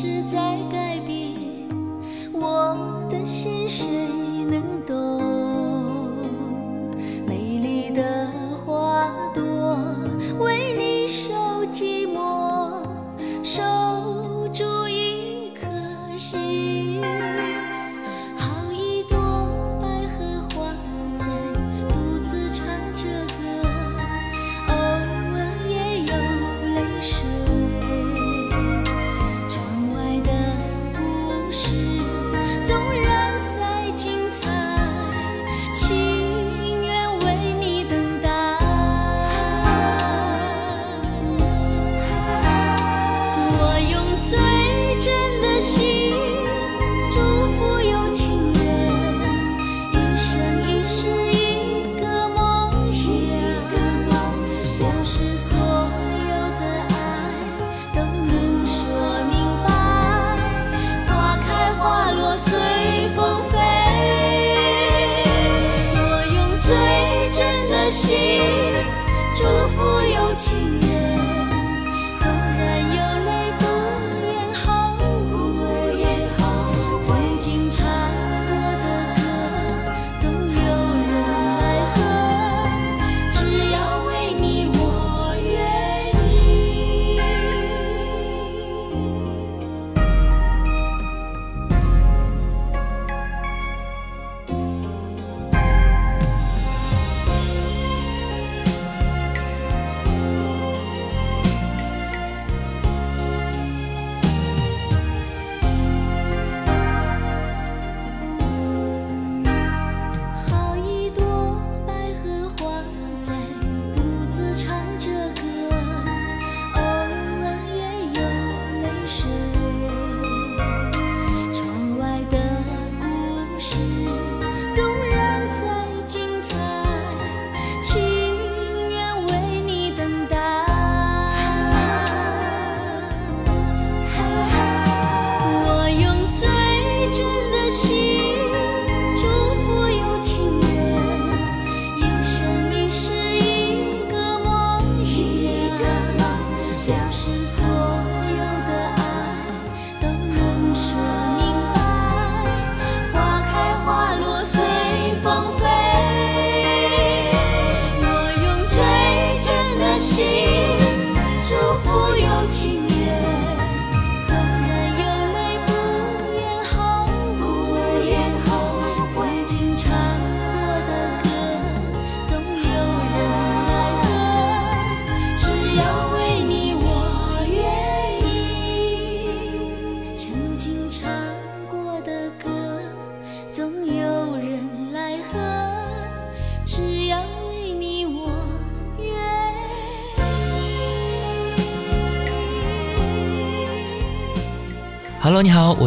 是在改变我的心事。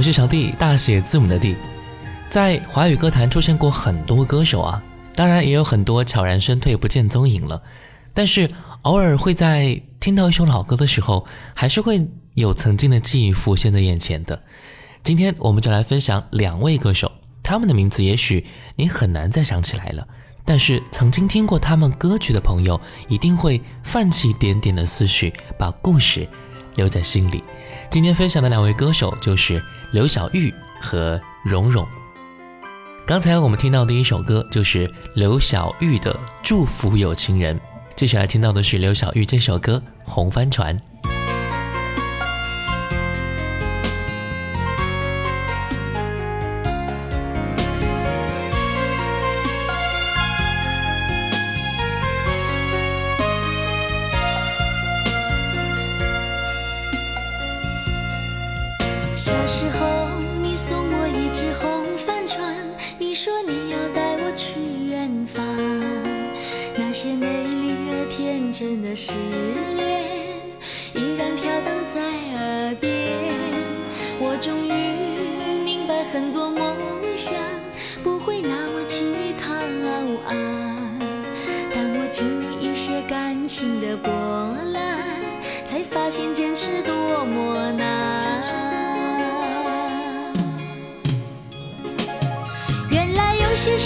我是小弟，大写字母的弟。在华语歌坛出现过很多歌手啊，当然也有很多悄然身退，不见踪影了。但是偶尔会在听到一首老歌的时候，还是会有曾经的记忆浮现在眼前的。今天我们就来分享两位歌手，他们的名字也许你很难再想起来了，但是曾经听过他们歌曲的朋友，一定会泛起点点的思绪，把故事留在心里。今天分享的两位歌手就是刘晓玉和蓉蓉。刚才我们听到的一首歌就是刘晓玉的《祝福有情人》，接下来听到的是刘晓玉这首歌《红帆船》。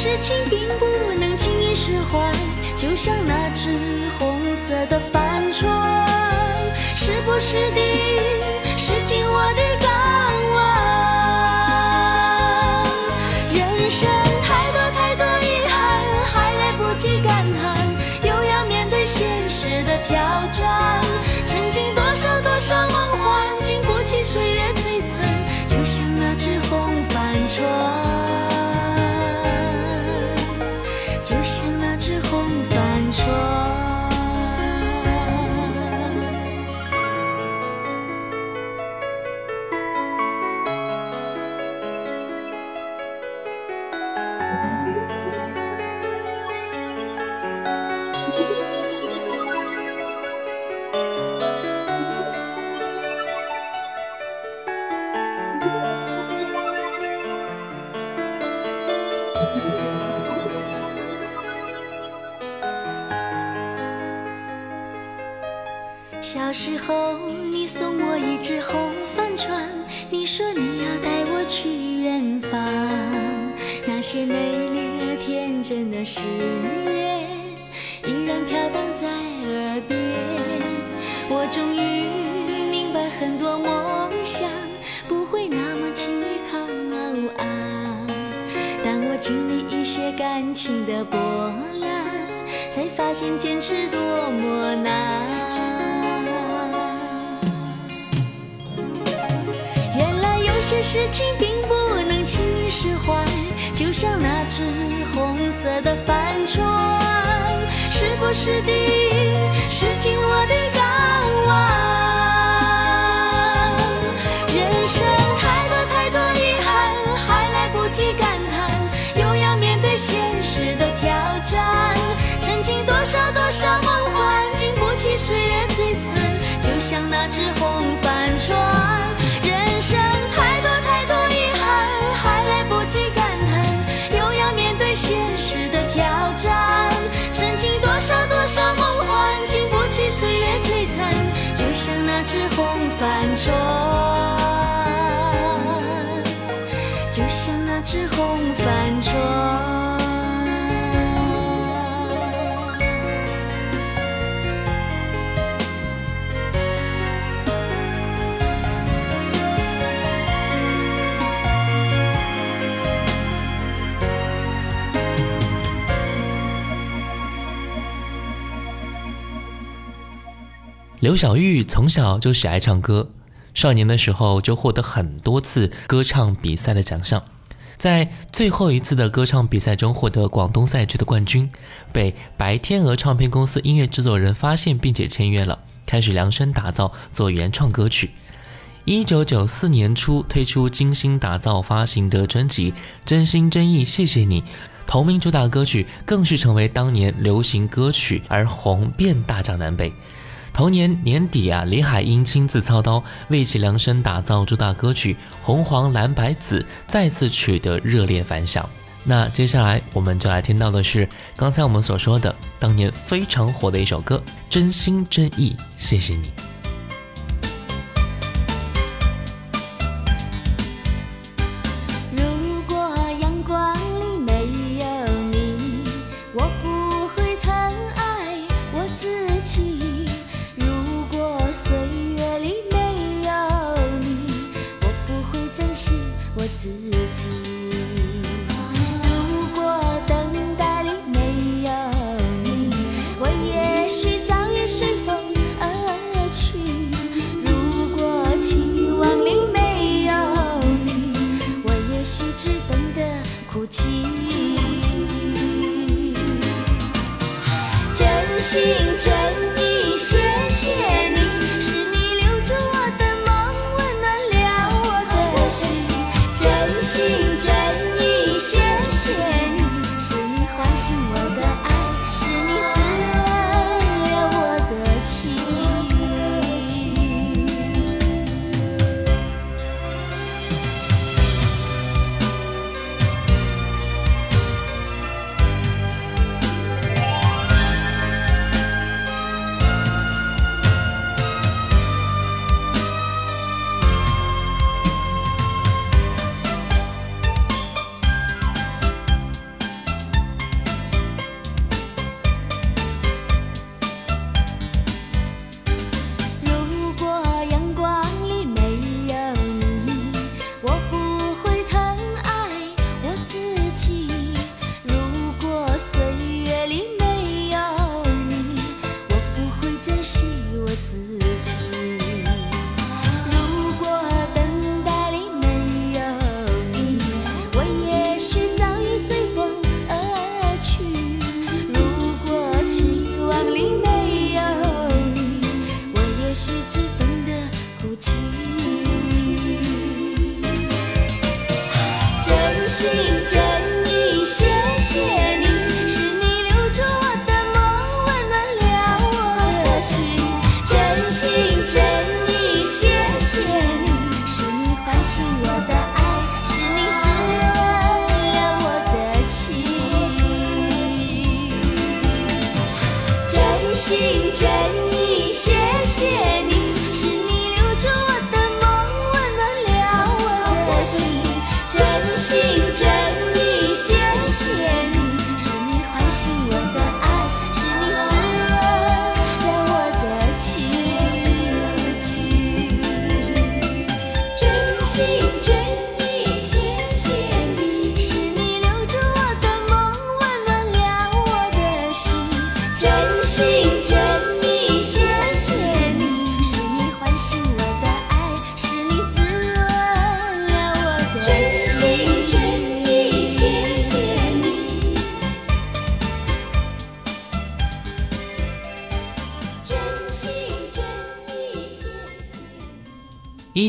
事情并不能轻易释怀，就像那只红色的帆船，时不时地驶进我的港湾。人生太多太多遗憾，还来不及感叹，又要面对现实的挑战。曾经多少多少梦幻，经不起岁月摧残，就像那只红帆船。小时候，你送我一只红帆船，你说你要带我去远方。那些美丽而天真的誓言，依然飘荡在耳边。我终于明白，很多梦想不会那么轻易靠岸。当我经历一些感情的波澜，才发现坚持多么难。事情并不能轻易释怀，就像那只红色的帆船，时不时地驶进我的港湾。人生太多太多遗憾，还来不及感叹，又要面对现实的挑战。曾经多少多少梦幻，经不起岁月摧残，就像那只红帆船。刘晓玉从小就喜爱唱歌，少年的时候就获得很多次歌唱比赛的奖项，在最后一次的歌唱比赛中获得广东赛区的冠军，被白天鹅唱片公司音乐制作人发现并且签约了，开始量身打造做原创歌曲。一九九四年初推出精心打造发行的专辑《真心真意谢谢你》，同名主打歌曲更是成为当年流行歌曲而红遍大江南北。同年年底啊，李海英亲自操刀为其量身打造主打歌曲《红黄蓝白紫》，再次取得热烈反响。那接下来我们就来听到的是刚才我们所说的当年非常火的一首歌《真心真意谢谢你》。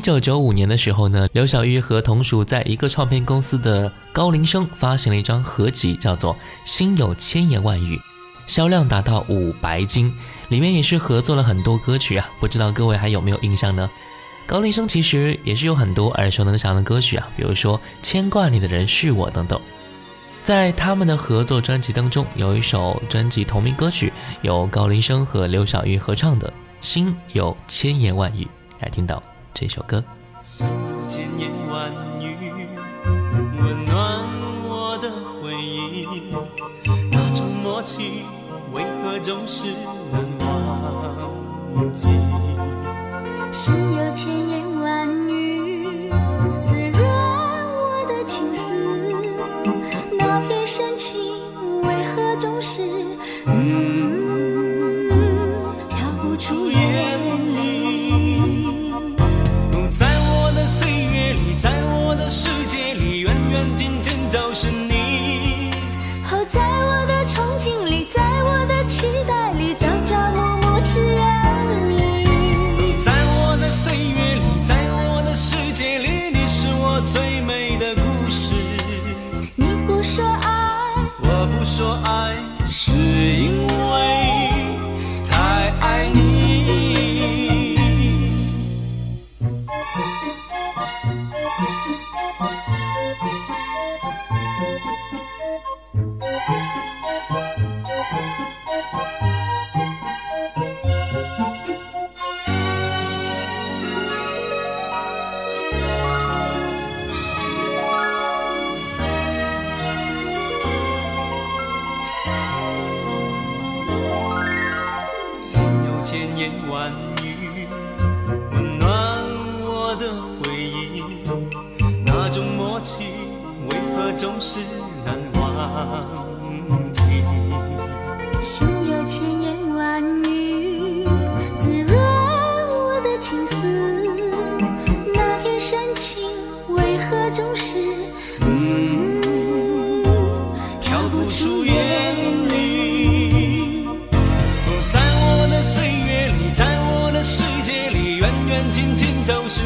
九九五年的时候呢，刘晓玉和同属在一个唱片公司的高林生发行了一张合集，叫做《心有千言万语》，销量达到五白金，里面也是合作了很多歌曲啊，不知道各位还有没有印象呢？高林生其实也是有很多耳熟能详的歌曲啊，比如说《牵挂你的人是我》等等。在他们的合作专辑当中，有一首专辑同名歌曲，由高林生和刘晓玉合唱的《心有千言万语》，来听到。这首歌。心有千言万语温暖我的回忆那种默契为何总是难忘记？心有千 então se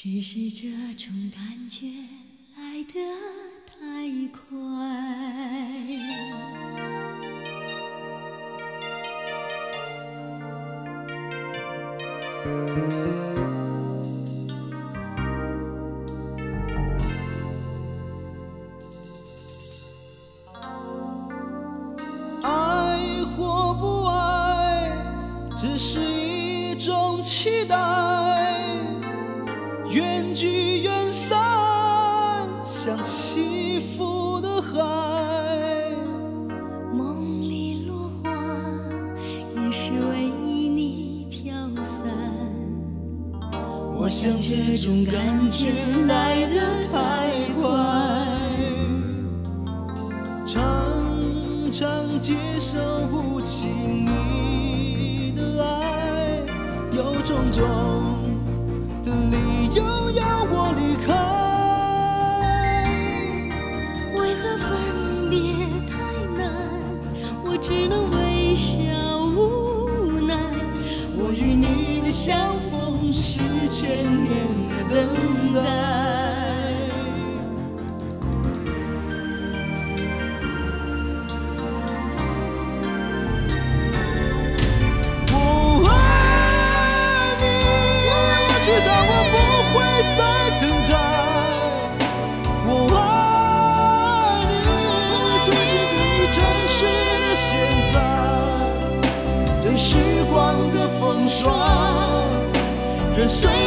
只是这种感觉来得太快。Los sueños.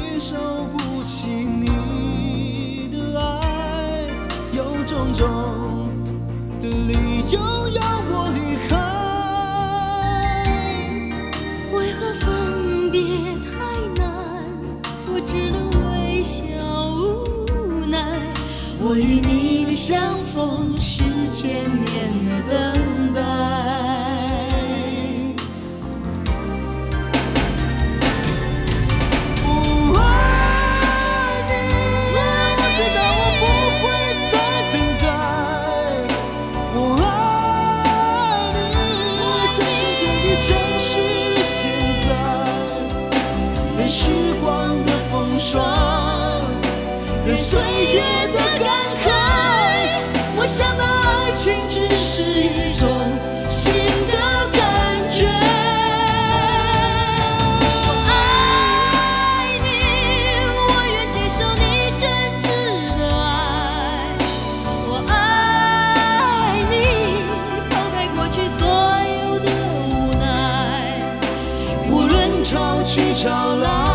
承受不起你的爱，有种种的理由要我离开。为何分别太难？我只能微笑无奈。我与你的相逢是千年的等待。去找老。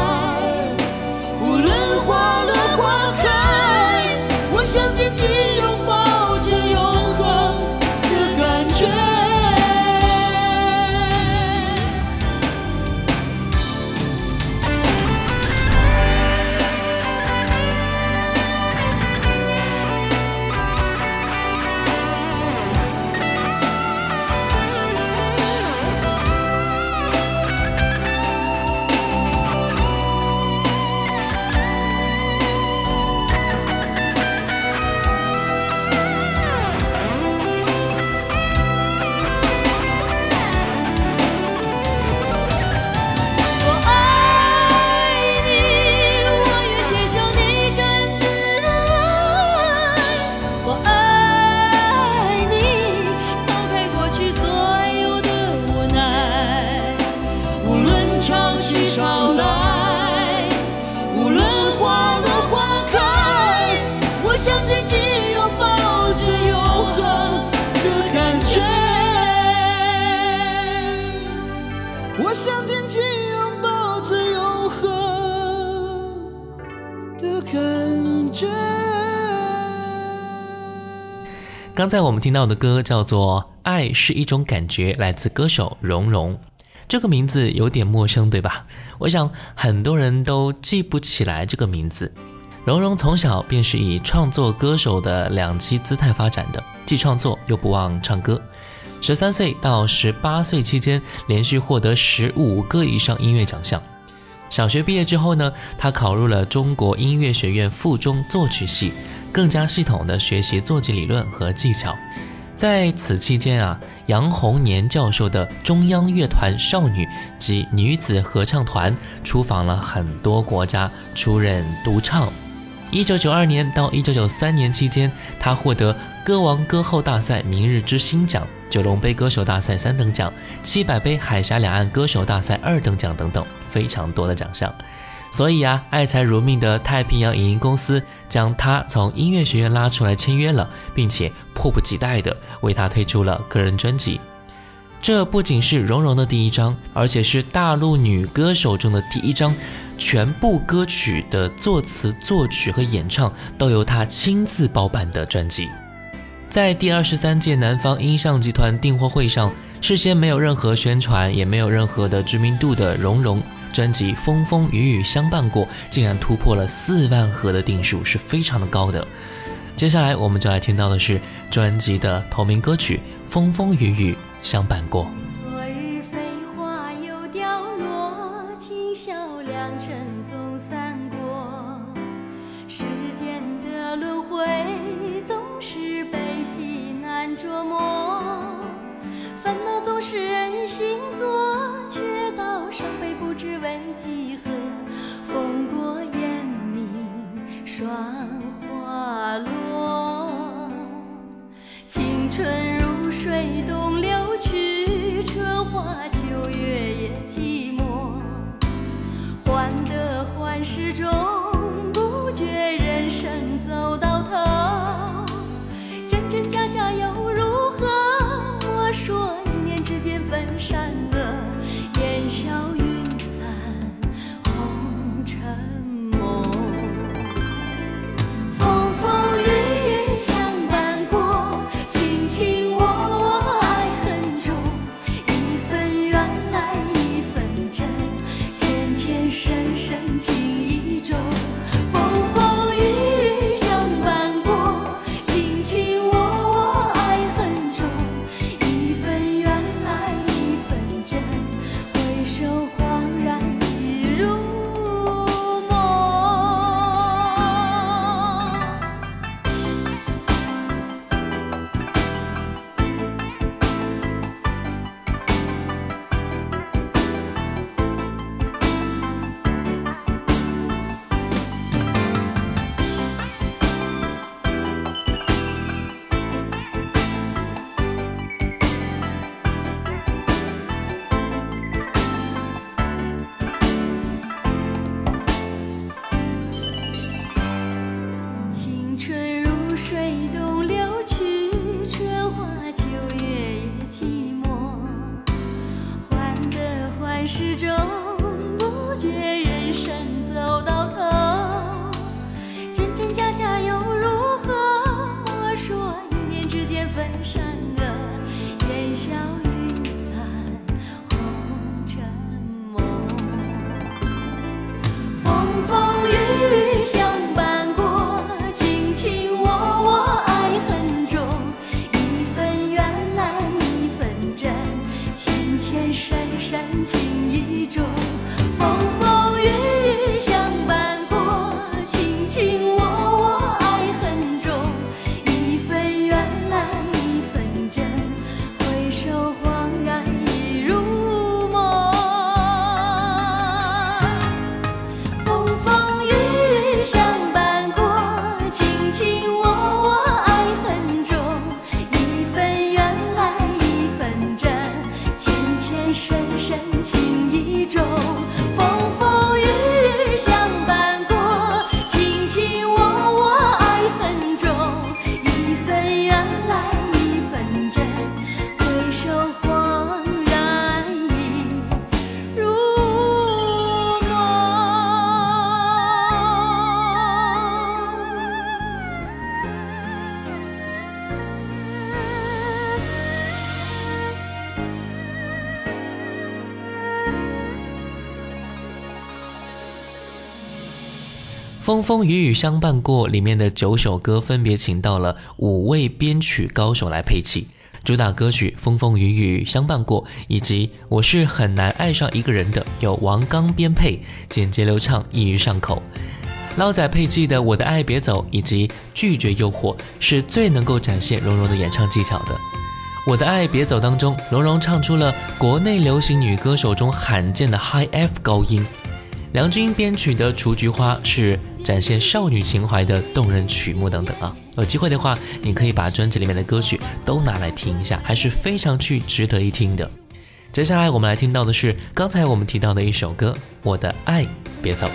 刚才我们听到的歌叫做《爱是一种感觉》，来自歌手蓉蓉。这个名字有点陌生，对吧？我想很多人都记不起来这个名字。蓉蓉从小便是以创作歌手的两栖姿态发展的，既创作又不忘唱歌。十三岁到十八岁期间，连续获得十五个以上音乐奖项。小学毕业之后呢，他考入了中国音乐学院附中作曲系。更加系统地学习作曲理论和技巧。在此期间啊，杨洪年教授的中央乐团少女及女子合唱团出访了很多国家，出任独唱。一九九二年到一九九三年期间，他获得歌王歌后大赛明日之星奖、九龙杯歌手大赛三等奖、七百杯海峡两岸歌手大赛二等奖等等，非常多的奖项。所以啊，爱财如命的太平洋影音公司将他从音乐学院拉出来签约了，并且迫不及待地为他推出了个人专辑。这不仅是蓉蓉的第一张，而且是大陆女歌手中的第一张，全部歌曲的作词、作曲和演唱都由她亲自包办的专辑。在第二十三届南方音像集团订货会上，事先没有任何宣传，也没有任何的知名度的蓉蓉。专辑《风风雨雨相伴过》竟然突破了四万盒的定数，是非常的高的。接下来我们就来听到的是专辑的同名歌曲《风风雨雨相伴过》。昨日飞花又掉落，今宵良辰总散过。世间的轮回总是悲喜难捉摸，烦恼总是人心作，不知为几何。风过烟明霜花落，青春如水东流去，春花秋月也寂寞。患得患失中，风风雨雨相伴过里面的九首歌分别请到了五位编曲高手来配器，主打歌曲《风风雨雨相伴过》以及《我是很难爱上一个人的》由王刚编配，简洁流畅，易于上口。捞仔配器的《我的爱别走》以及《拒绝诱惑》是最能够展现蓉蓉的演唱技巧的。《我的爱别走》当中，蓉蓉唱出了国内流行女歌手中罕见的 High F 高音。梁军编曲的《雏菊花》是。展现少女情怀的动人曲目等等啊，有机会的话，你可以把专辑里面的歌曲都拿来听一下，还是非常去值得一听的。接下来我们来听到的是刚才我们提到的一首歌《我的爱别走》。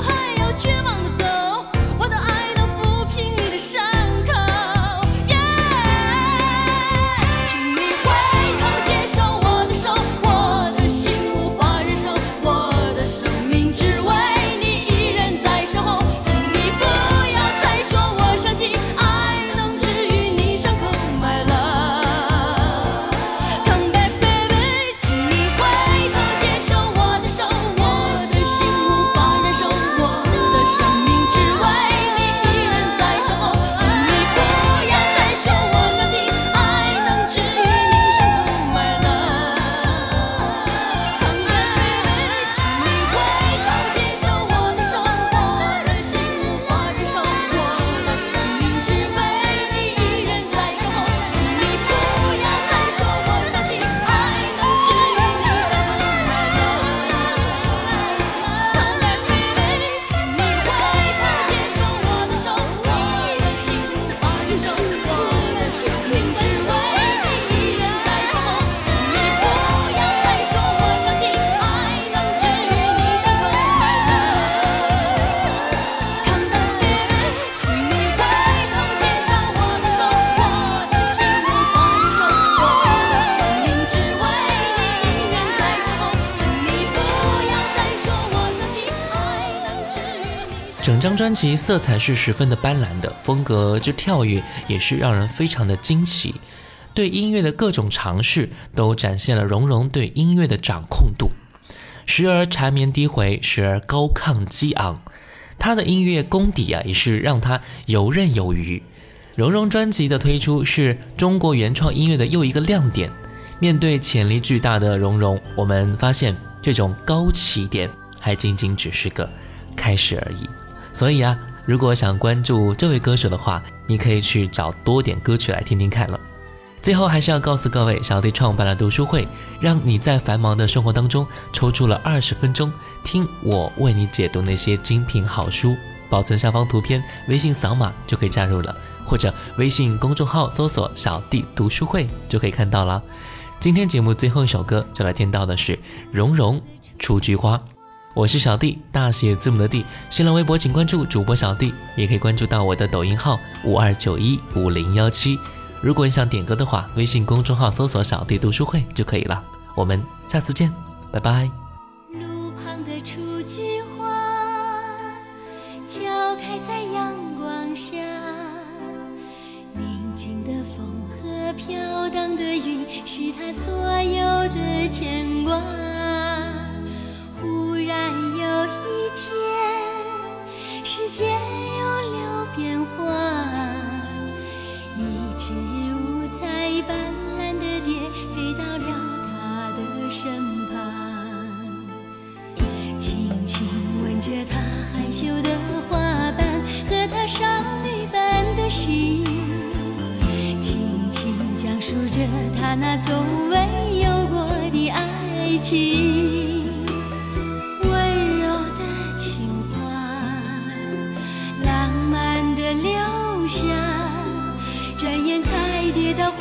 还有绝望。整张专辑色彩是十分的斑斓的，风格之跳跃也是让人非常的惊奇。对音乐的各种尝试都展现了蓉蓉对音乐的掌控度，时而缠绵低回，时而高亢激昂。他的音乐功底啊，也是让他游刃有余。蓉蓉专辑的推出是中国原创音乐的又一个亮点。面对潜力巨大的蓉蓉，我们发现这种高起点还仅仅只是个开始而已。所以啊，如果想关注这位歌手的话，你可以去找多点歌曲来听听看了。最后还是要告诉各位，小弟创办了读书会，让你在繁忙的生活当中抽出了二十分钟，听我为你解读那些精品好书。保存下方图片，微信扫码就可以加入了，或者微信公众号搜索“小弟读书会”就可以看到了。今天节目最后一首歌就来听到的是《蓉蓉雏菊花》。我是小弟，大写字母的弟。新浪微博请关注主播小弟，也可以关注到我的抖音号五二九一五零幺七。如果你想点歌的话，微信公众号搜索“小弟读书会”就可以了。我们下次见，拜拜。路旁的雏菊花，悄开在阳光下。宁静的风和飘荡的云，是他所有的牵挂。羞的花瓣和她少女般的心，轻轻讲述着她那从未有过的爱情。温柔的情话，浪漫的留下。转眼才跌倒，